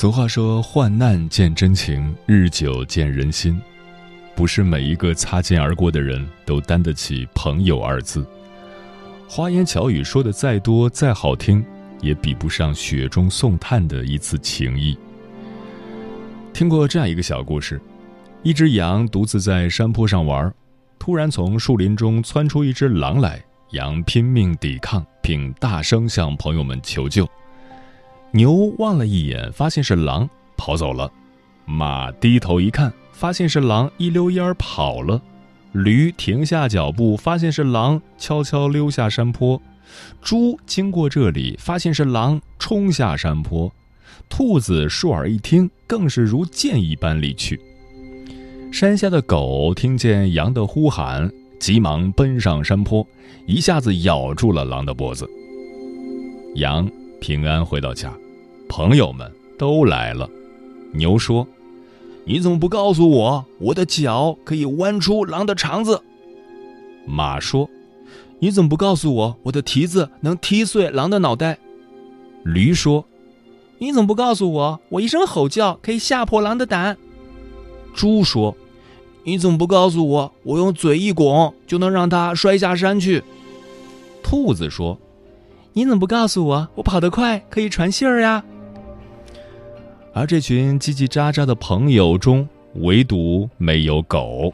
俗话说：“患难见真情，日久见人心。”不是每一个擦肩而过的人都担得起“朋友”二字。花言巧语说的再多再好听，也比不上雪中送炭的一次情谊。听过这样一个小故事：一只羊独自在山坡上玩，突然从树林中窜出一只狼来，羊拼命抵抗，并大声向朋友们求救。牛望了一眼，发现是狼，跑走了。马低头一看，发现是狼，一溜烟儿跑了。驴停下脚步，发现是狼，悄悄溜下山坡。猪经过这里，发现是狼，冲下山坡。兔子竖耳一听，更是如箭一般离去。山下的狗听见羊的呼喊，急忙奔上山坡，一下子咬住了狼的脖子。羊。平安回到家，朋友们都来了。牛说：“你怎么不告诉我，我的脚可以弯出狼的肠子？”马说：“你怎么不告诉我，我的蹄子能踢碎狼的脑袋？”驴说：“你怎么不告诉我，我一声吼叫可以吓破狼的胆？”猪说：“你怎么不告诉我，我用嘴一拱就能让它摔下山去？”兔子说。你怎么不告诉我？我跑得快，可以传信儿呀。而这群叽叽喳喳的朋友中，唯独没有狗。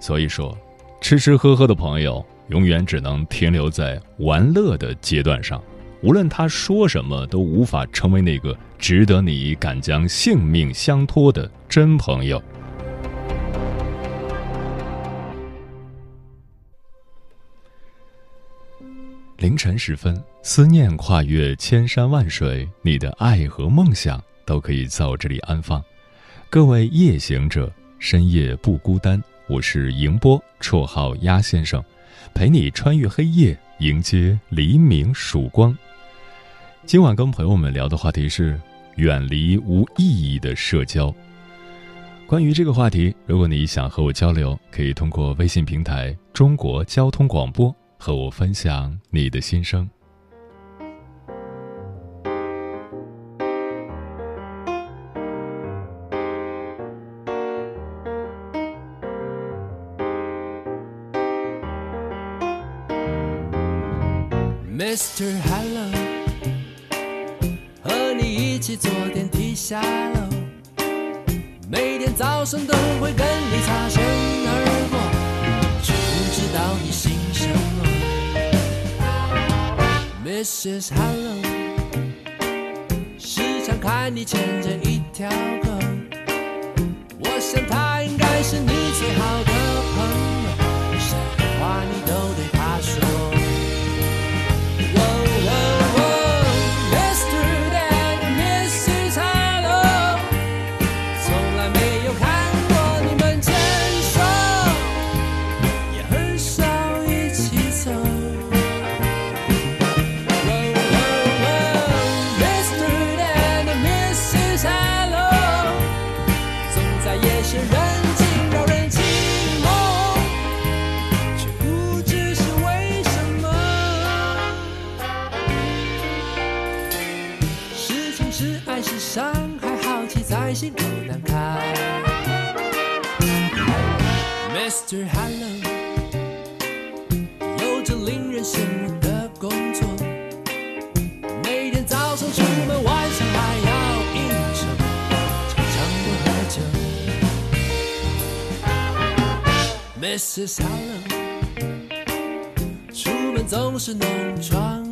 所以说，吃吃喝喝的朋友，永远只能停留在玩乐的阶段上。无论他说什么，都无法成为那个值得你敢将性命相托的真朋友。凌晨时分，思念跨越千山万水，你的爱和梦想都可以在我这里安放。各位夜行者，深夜不孤单。我是迎波，绰号鸭先生，陪你穿越黑夜，迎接黎明曙光。今晚跟朋友们聊的话题是远离无意义的社交。关于这个话题，如果你想和我交流，可以通过微信平台“中国交通广播”。和我分享你的心声。Mr. Hello，和你一起坐电梯下楼，每天早上都会跟你擦身而过，却不知道你心 Mrs. Hello，时常看你牵着一条狗，我想他应该是你最好的朋友，什么话你都得就了出门总是弄不穿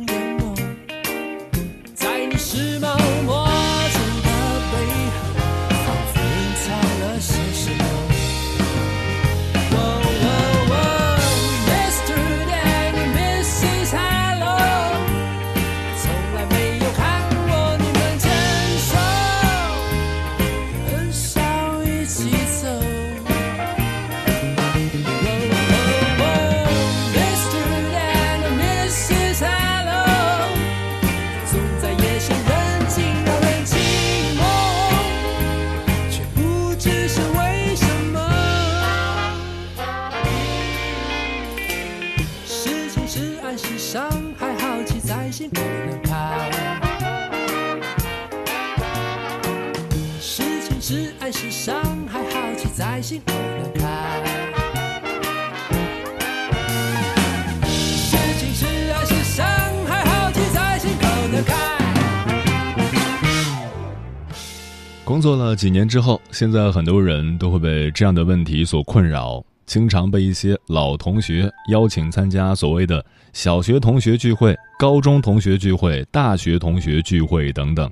作了几年之后，现在很多人都会被这样的问题所困扰，经常被一些老同学邀请参加所谓的小学同学聚会、高中同学聚会、大学同学聚会等等。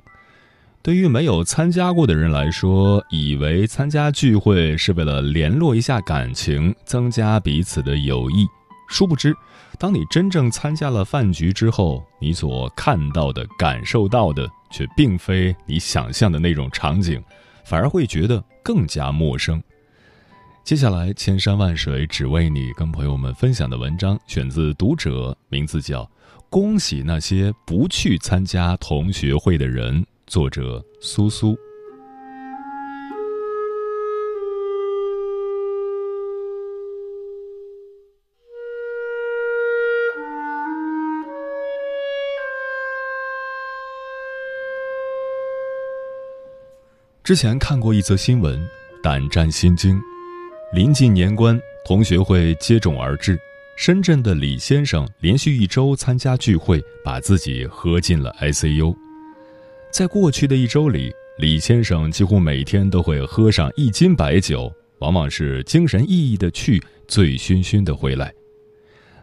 对于没有参加过的人来说，以为参加聚会是为了联络一下感情，增加彼此的友谊。殊不知，当你真正参加了饭局之后，你所看到的、感受到的，却并非你想象的那种场景，反而会觉得更加陌生。接下来，千山万水只为你，跟朋友们分享的文章选自《读者》，名字叫《恭喜那些不去参加同学会的人》，作者苏苏。之前看过一则新闻，胆战心惊。临近年关，同学会接踵而至。深圳的李先生连续一周参加聚会，把自己喝进了 ICU。在过去的一周里，李先生几乎每天都会喝上一斤白酒，往往是精神奕奕的去，醉醺醺的回来。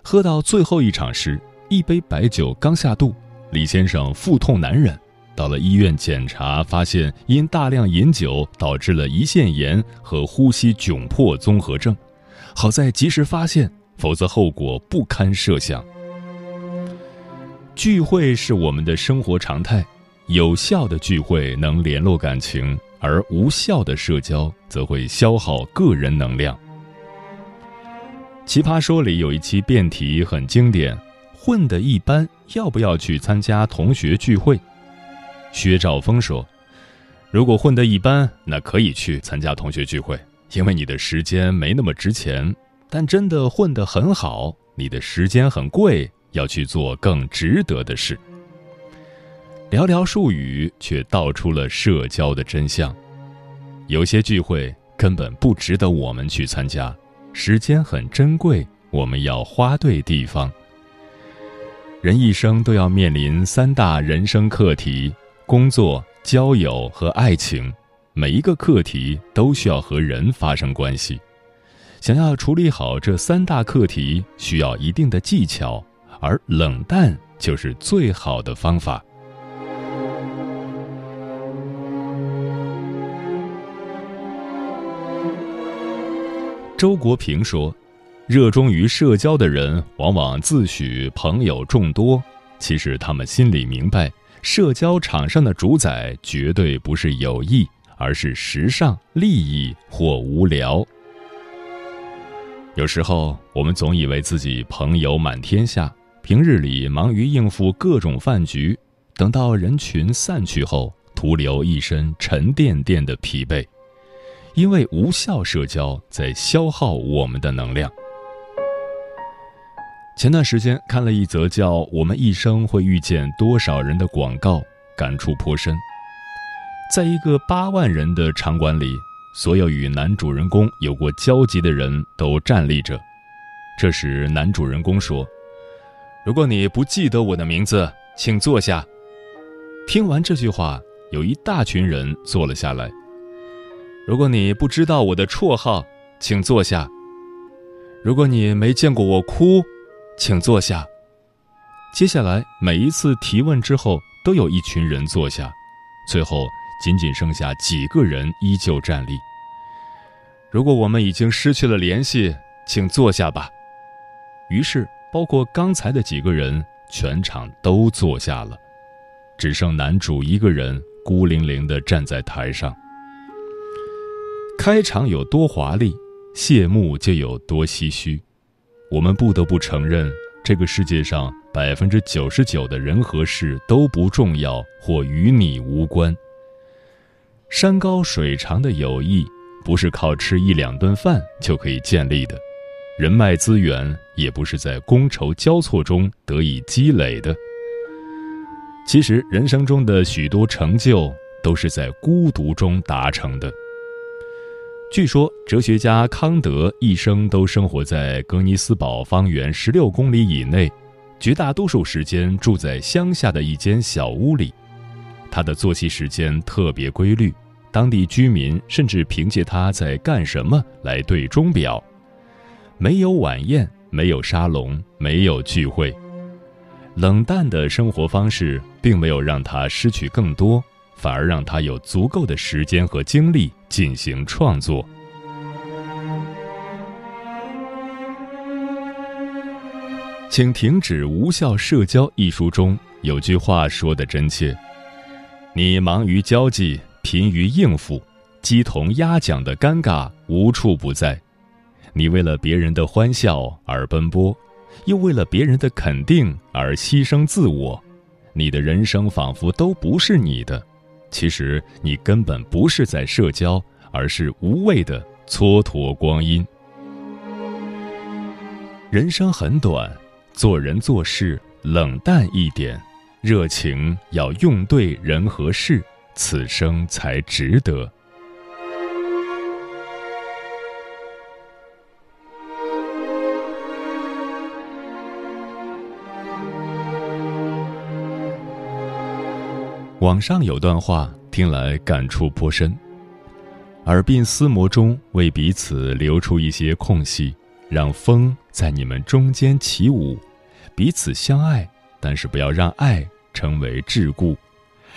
喝到最后一场时，一杯白酒刚下肚，李先生腹痛难忍。到了医院检查，发现因大量饮酒导致了胰腺炎和呼吸窘迫综合症。好在及时发现，否则后果不堪设想。聚会是我们的生活常态，有效的聚会能联络感情，而无效的社交则会消耗个人能量。奇葩说里有一期辩题很经典：混得一般，要不要去参加同学聚会？薛兆丰说：“如果混得一般，那可以去参加同学聚会，因为你的时间没那么值钱。但真的混得很好，你的时间很贵，要去做更值得的事。”寥寥数语，却道出了社交的真相。有些聚会根本不值得我们去参加，时间很珍贵，我们要花对地方。人一生都要面临三大人生课题。工作、交友和爱情，每一个课题都需要和人发生关系。想要处理好这三大课题，需要一定的技巧，而冷淡就是最好的方法。周国平说：“热衷于社交的人，往往自诩朋友众多，其实他们心里明白。”社交场上的主宰绝对不是友谊，而是时尚、利益或无聊。有时候，我们总以为自己朋友满天下，平日里忙于应付各种饭局，等到人群散去后，徒留一身沉甸甸的疲惫，因为无效社交在消耗我们的能量。前段时间看了一则叫《我们一生会遇见多少人》的广告，感触颇深。在一个八万人的场馆里，所有与男主人公有过交集的人都站立着。这时，男主人公说：“如果你不记得我的名字，请坐下。”听完这句话，有一大群人坐了下来。如果你不知道我的绰号，请坐下。如果你没见过我哭，请坐下。接下来每一次提问之后，都有一群人坐下，最后仅仅剩下几个人依旧站立。如果我们已经失去了联系，请坐下吧。于是，包括刚才的几个人，全场都坐下了，只剩男主一个人孤零零地站在台上。开场有多华丽，谢幕就有多唏嘘。我们不得不承认，这个世界上百分之九十九的人和事都不重要或与你无关。山高水长的友谊，不是靠吃一两顿饭就可以建立的，人脉资源也不是在觥筹交错中得以积累的。其实，人生中的许多成就，都是在孤独中达成的。据说，哲学家康德一生都生活在格尼斯堡方圆十六公里以内，绝大多数时间住在乡下的一间小屋里。他的作息时间特别规律，当地居民甚至凭借他在干什么来对钟表。没有晚宴，没有沙龙，没有聚会。冷淡的生活方式并没有让他失去更多。反而让他有足够的时间和精力进行创作。请停止无效社交一书中有句话说的真切：你忙于交际，疲于应付，鸡同鸭讲的尴尬无处不在。你为了别人的欢笑而奔波，又为了别人的肯定而牺牲自我，你的人生仿佛都不是你的。其实你根本不是在社交，而是无谓的蹉跎光阴。人生很短，做人做事冷淡一点，热情要用对人和事，此生才值得。网上有段话听来感触颇深，耳鬓厮磨中为彼此留出一些空隙，让风在你们中间起舞，彼此相爱，但是不要让爱成为桎梏，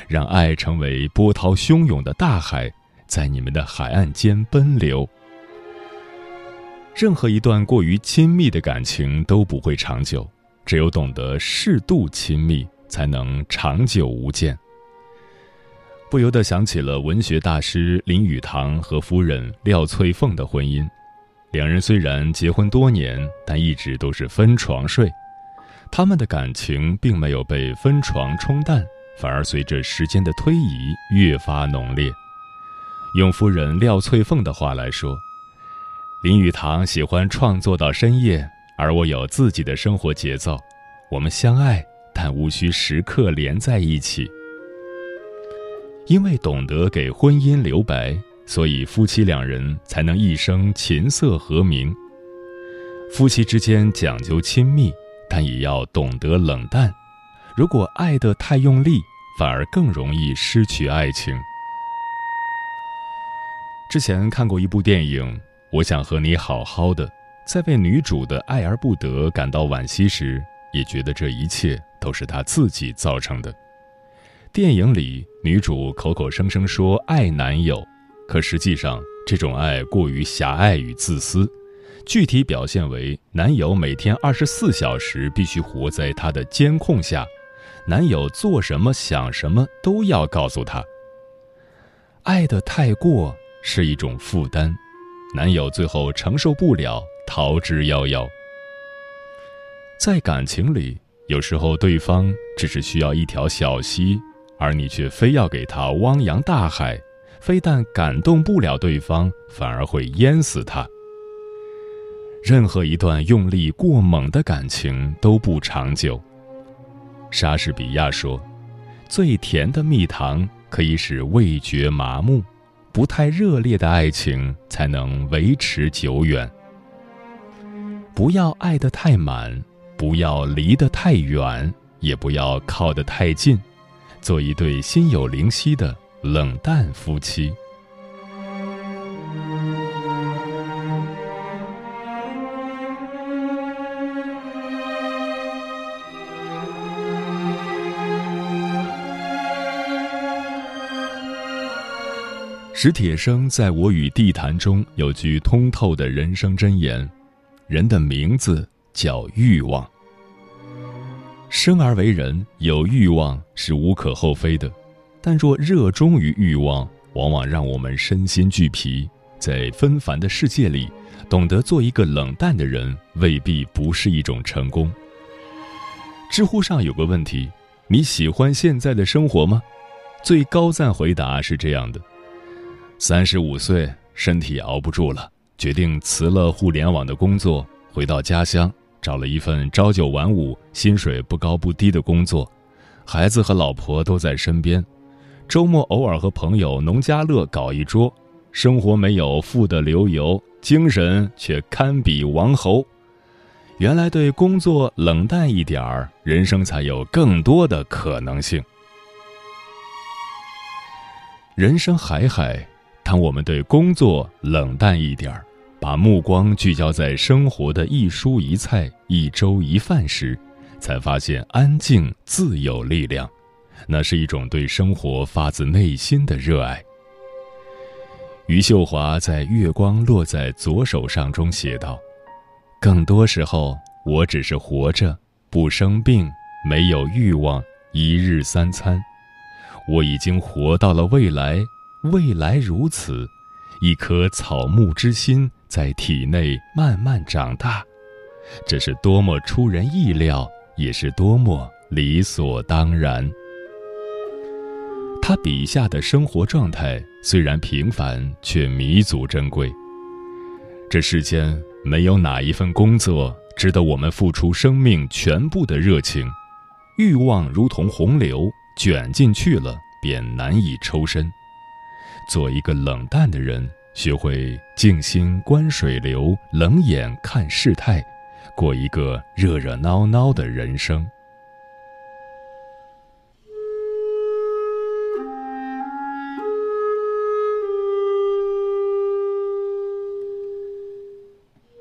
让爱成为波涛汹涌的大海，在你们的海岸间奔流。任何一段过于亲密的感情都不会长久，只有懂得适度亲密，才能长久无间。不由得想起了文学大师林语堂和夫人廖翠凤的婚姻。两人虽然结婚多年，但一直都是分床睡。他们的感情并没有被分床冲淡，反而随着时间的推移越发浓烈。用夫人廖翠凤的话来说：“林语堂喜欢创作到深夜，而我有自己的生活节奏。我们相爱，但无需时刻连在一起。”因为懂得给婚姻留白，所以夫妻两人才能一生琴瑟和鸣。夫妻之间讲究亲密，但也要懂得冷淡。如果爱得太用力，反而更容易失去爱情。之前看过一部电影《我想和你好好的》，在为女主的爱而不得感到惋惜时，也觉得这一切都是她自己造成的。电影里，女主口口声声说爱男友，可实际上这种爱过于狭隘与自私。具体表现为，男友每天二十四小时必须活在她的监控下，男友做什么想什么都要告诉她。爱的太过是一种负担，男友最后承受不了，逃之夭夭。在感情里，有时候对方只是需要一条小溪。而你却非要给他汪洋大海，非但感动不了对方，反而会淹死他。任何一段用力过猛的感情都不长久。莎士比亚说：“最甜的蜜糖可以使味觉麻木，不太热烈的爱情才能维持久远。不要爱得太满，不要离得太远，也不要靠得太近，做一对心有灵犀的冷淡夫妻。史铁生在我与地坛中有句通透的人生箴言：人的名字叫欲望。生而为人，有欲望是无可厚非的，但若热衷于欲望，往往让我们身心俱疲。在纷繁的世界里，懂得做一个冷淡的人，未必不是一种成功。知乎上有个问题：你喜欢现在的生活吗？最高赞回答是这样的。三十五岁，身体熬不住了，决定辞了互联网的工作，回到家乡，找了一份朝九晚五、薪水不高不低的工作，孩子和老婆都在身边，周末偶尔和朋友农家乐搞一桌，生活没有富得流油，精神却堪比王侯。原来对工作冷淡一点儿，人生才有更多的可能性。人生海海。当我们对工作冷淡一点儿，把目光聚焦在生活的一蔬一菜、一粥一饭时，才发现安静自有力量。那是一种对生活发自内心的热爱。余秀华在《月光落在左手上》中写道：“更多时候，我只是活着，不生病，没有欲望，一日三餐。我已经活到了未来。”未来如此，一颗草木之心在体内慢慢长大，这是多么出人意料，也是多么理所当然。他笔下的生活状态虽然平凡，却弥足珍贵。这世间没有哪一份工作值得我们付出生命全部的热情，欲望如同洪流，卷进去了便难以抽身。做一个冷淡的人，学会静心观水流，冷眼看世态，过一个热热闹闹的人生。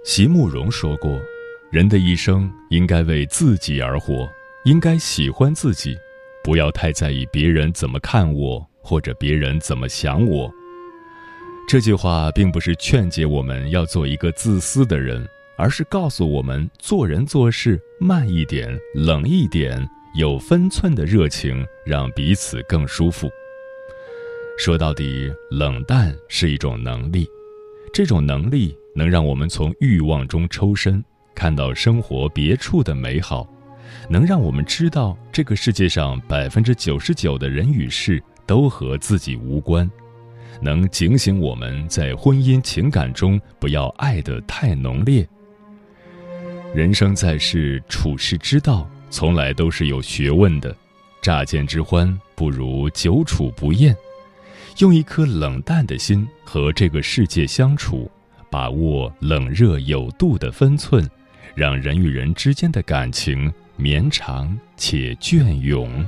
席慕容说过：“人的一生应该为自己而活，应该喜欢自己，不要太在意别人怎么看我。”或者别人怎么想我？这句话并不是劝诫我们要做一个自私的人，而是告诉我们做人做事慢一点、冷一点，有分寸的热情，让彼此更舒服。说到底，冷淡是一种能力，这种能力能让我们从欲望中抽身，看到生活别处的美好，能让我们知道这个世界上百分之九十九的人与事。都和自己无关，能警醒我们在婚姻情感中不要爱得太浓烈。人生在世，处世之道从来都是有学问的。乍见之欢，不如久处不厌。用一颗冷淡的心和这个世界相处，把握冷热有度的分寸，让人与人之间的感情绵长且隽永。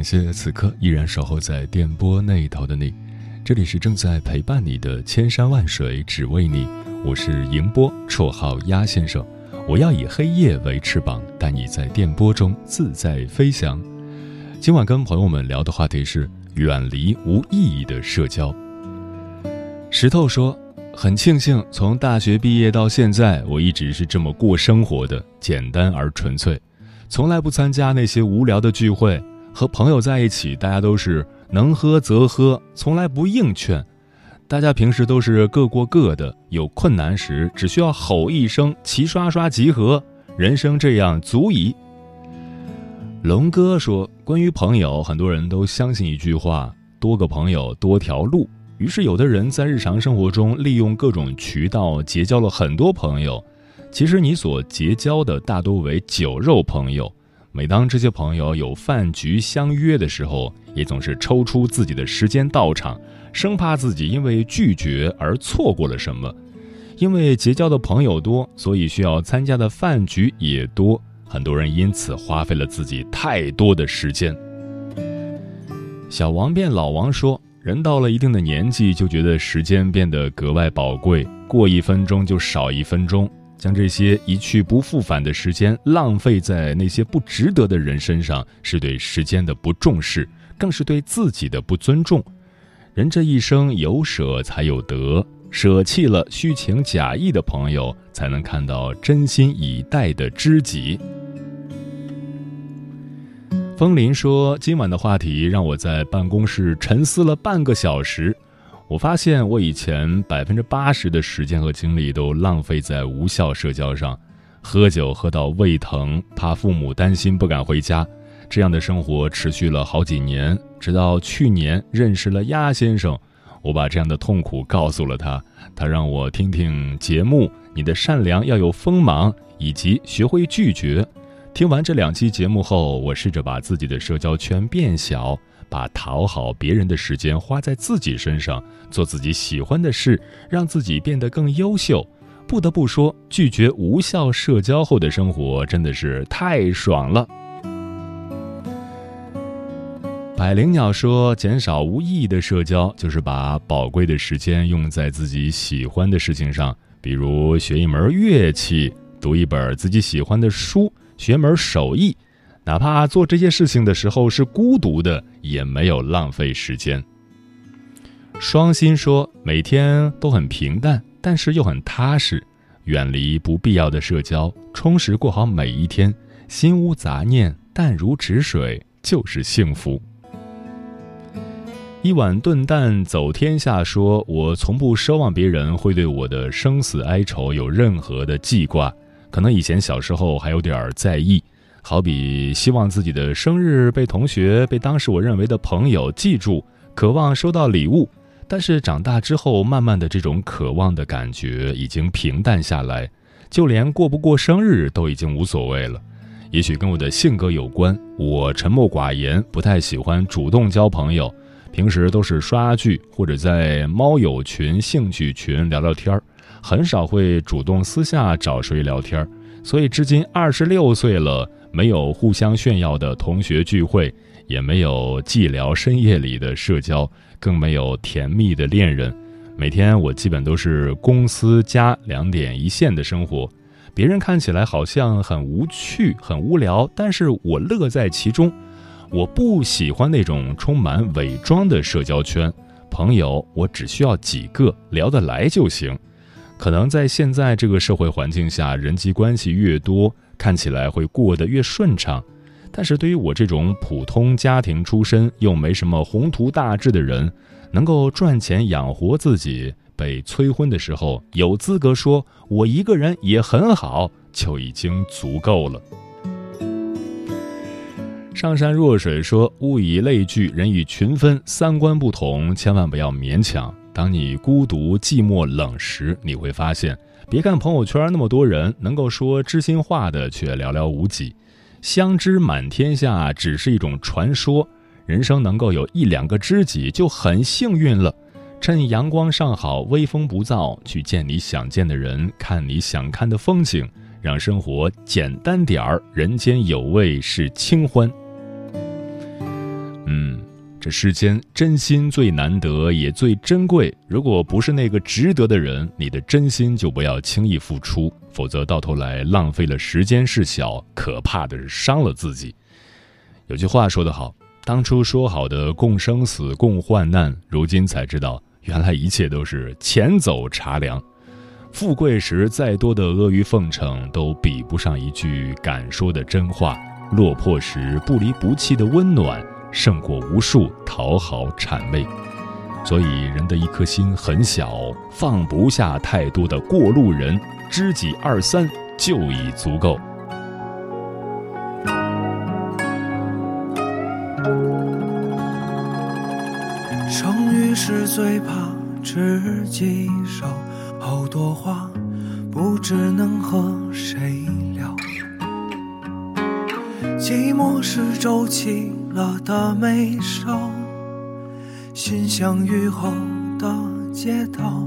感谢此刻依然守候在电波那头的你，这里是正在陪伴你的千山万水只为你，我是迎波，绰号鸭先生。我要以黑夜为翅膀，带你在电波中自在飞翔。今晚跟朋友们聊的话题是远离无意义的社交。石头说：“很庆幸从大学毕业到现在，我一直是这么过生活的，简单而纯粹，从来不参加那些无聊的聚会。和朋友在一起，大家都是能喝则喝，从来不硬劝。大家平时都是各过各的，有困难时只需要吼一声‘齐刷刷集合’，人生这样足矣。”龙哥说：“关于朋友，很多人都相信一句话：多个朋友多条路。于是，有的人在日常生活中利用各种渠道结交了很多朋友。其实，你所结交的大多为酒肉朋友。每当这些朋友有饭局相约的时候，也总是抽出自己的时间到场，生怕自己因为拒绝而错过了什么。因为结交的朋友多，所以需要参加的饭局也多。”很多人因此花费了自己太多的时间。小王变老王说：“人到了一定的年纪，就觉得时间变得格外宝贵，过一分钟就少一分钟。将这些一去不复返的时间浪费在那些不值得的人身上，是对时间的不重视，更是对自己的不尊重。人这一生有舍才有得，舍弃了虚情假意的朋友，才能看到真心以待的知己。”风林说：“今晚的话题让我在办公室沉思了半个小时。我发现我以前百分之八十的时间和精力都浪费在无效社交上，喝酒喝到胃疼，怕父母担心不敢回家。这样的生活持续了好几年，直到去年认识了鸭先生，我把这样的痛苦告诉了他。他让我听听节目《你的善良要有锋芒》，以及学会拒绝。”听完这两期节目后，我试着把自己的社交圈变小，把讨好别人的时间花在自己身上，做自己喜欢的事，让自己变得更优秀。不得不说，拒绝无效社交后的生活真的是太爽了。百灵鸟说：“减少无意义的社交，就是把宝贵的时间用在自己喜欢的事情上，比如学一门乐器，读一本自己喜欢的书。”学门手艺，哪怕做这些事情的时候是孤独的，也没有浪费时间。双心说，每天都很平淡，但是又很踏实，远离不必要的社交，充实过好每一天，心无杂念，淡如止水，就是幸福。一碗炖蛋走天下说，我从不奢望别人会对我的生死哀愁有任何的记挂。可能以前小时候还有点在意，好比希望自己的生日被同学、被当时我认为的朋友记住，渴望收到礼物。但是长大之后，慢慢的这种渴望的感觉已经平淡下来，就连过不过生日都已经无所谓了。也许跟我的性格有关，我沉默寡言，不太喜欢主动交朋友，平时都是刷剧或者在猫友群、兴趣群聊聊天儿。很少会主动私下找谁聊天，所以至今二十六岁了，没有互相炫耀的同学聚会，也没有寂寥深夜里的社交，更没有甜蜜的恋人。每天我基本都是公司加两点一线的生活，别人看起来好像很无趣、很无聊，但是我乐在其中。我不喜欢那种充满伪装的社交圈，朋友我只需要几个聊得来就行。可能在现在这个社会环境下，人际关系越多，看起来会过得越顺畅。但是对于我这种普通家庭出身又没什么宏图大志的人，能够赚钱养活自己，被催婚的时候有资格说我一个人也很好，就已经足够了。上善若水说：“物以类聚，人以群分，三观不同，千万不要勉强。”当你孤独、寂寞、冷时，你会发现，别看朋友圈那么多人，能够说知心话的却寥寥无几，相知满天下只是一种传说。人生能够有一两个知己就很幸运了。趁阳光尚好、微风不燥，去见你想见的人，看你想看的风景，让生活简单点儿，人间有味是清欢。嗯。这世间真心最难得，也最珍贵。如果不是那个值得的人，你的真心就不要轻易付出，否则到头来浪费了时间是小，可怕的是伤了自己。有句话说得好：当初说好的共生死、共患难，如今才知道，原来一切都是钱走茶凉。富贵时再多的阿谀奉承，都比不上一句敢说的真话；落魄时不离不弃的温暖，胜过无数讨好谄媚。所以，人的一颗心很小，放不下太多的过路人，知己二三就已足够。生于是最怕知己少，好多话不知能和谁聊。寂寞是周期了的眉梢。心像雨后的街道，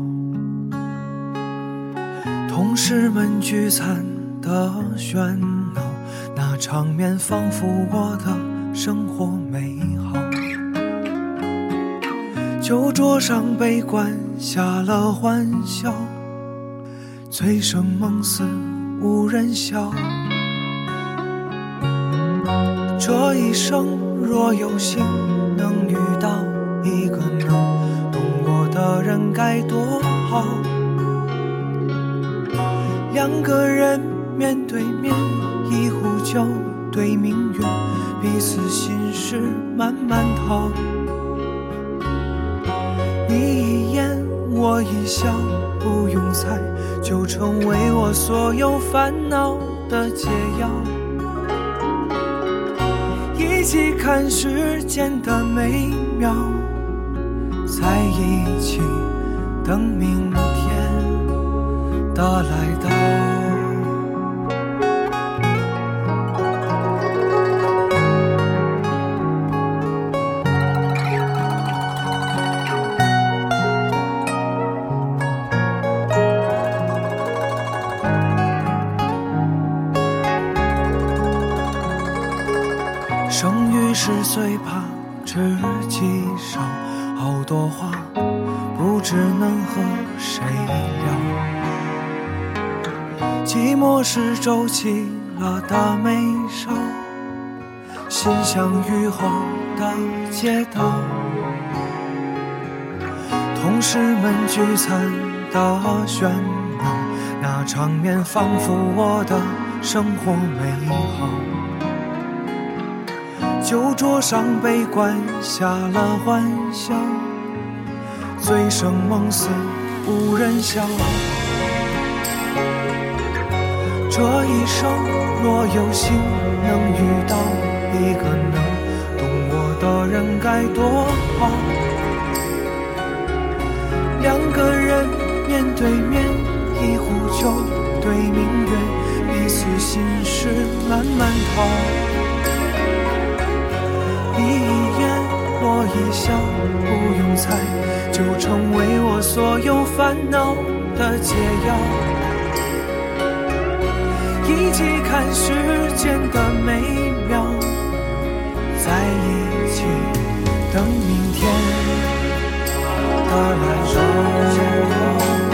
同事们聚餐的喧闹，那场面仿佛我的生活美好。酒桌上悲观下了欢笑，醉生梦死无人笑。这一生若有幸能遇到。一个能懂我的人该多好。两个人面对面，一壶酒对明月，彼此心事慢慢掏。你一言我一笑，不用猜，就成为我所有烦恼的解药。一起看时间的美妙。在一起，等明天的来到。生于世，最怕知己少。好多话不知能和谁聊，寂寞是皱起了的眉梢，心像雨后的街道，同事们聚餐的喧闹，那场面仿佛我的生活美好。酒桌上悲观下了欢笑，醉生梦死无人笑。这一生若有幸能遇到一个能懂我的人该多好。两个人面对面，一壶酒对明月，彼此心事慢慢掏。你一言，我一笑，不用猜，就成为我所有烦恼的解药。一起看世间的美妙，在一起等明天的来到。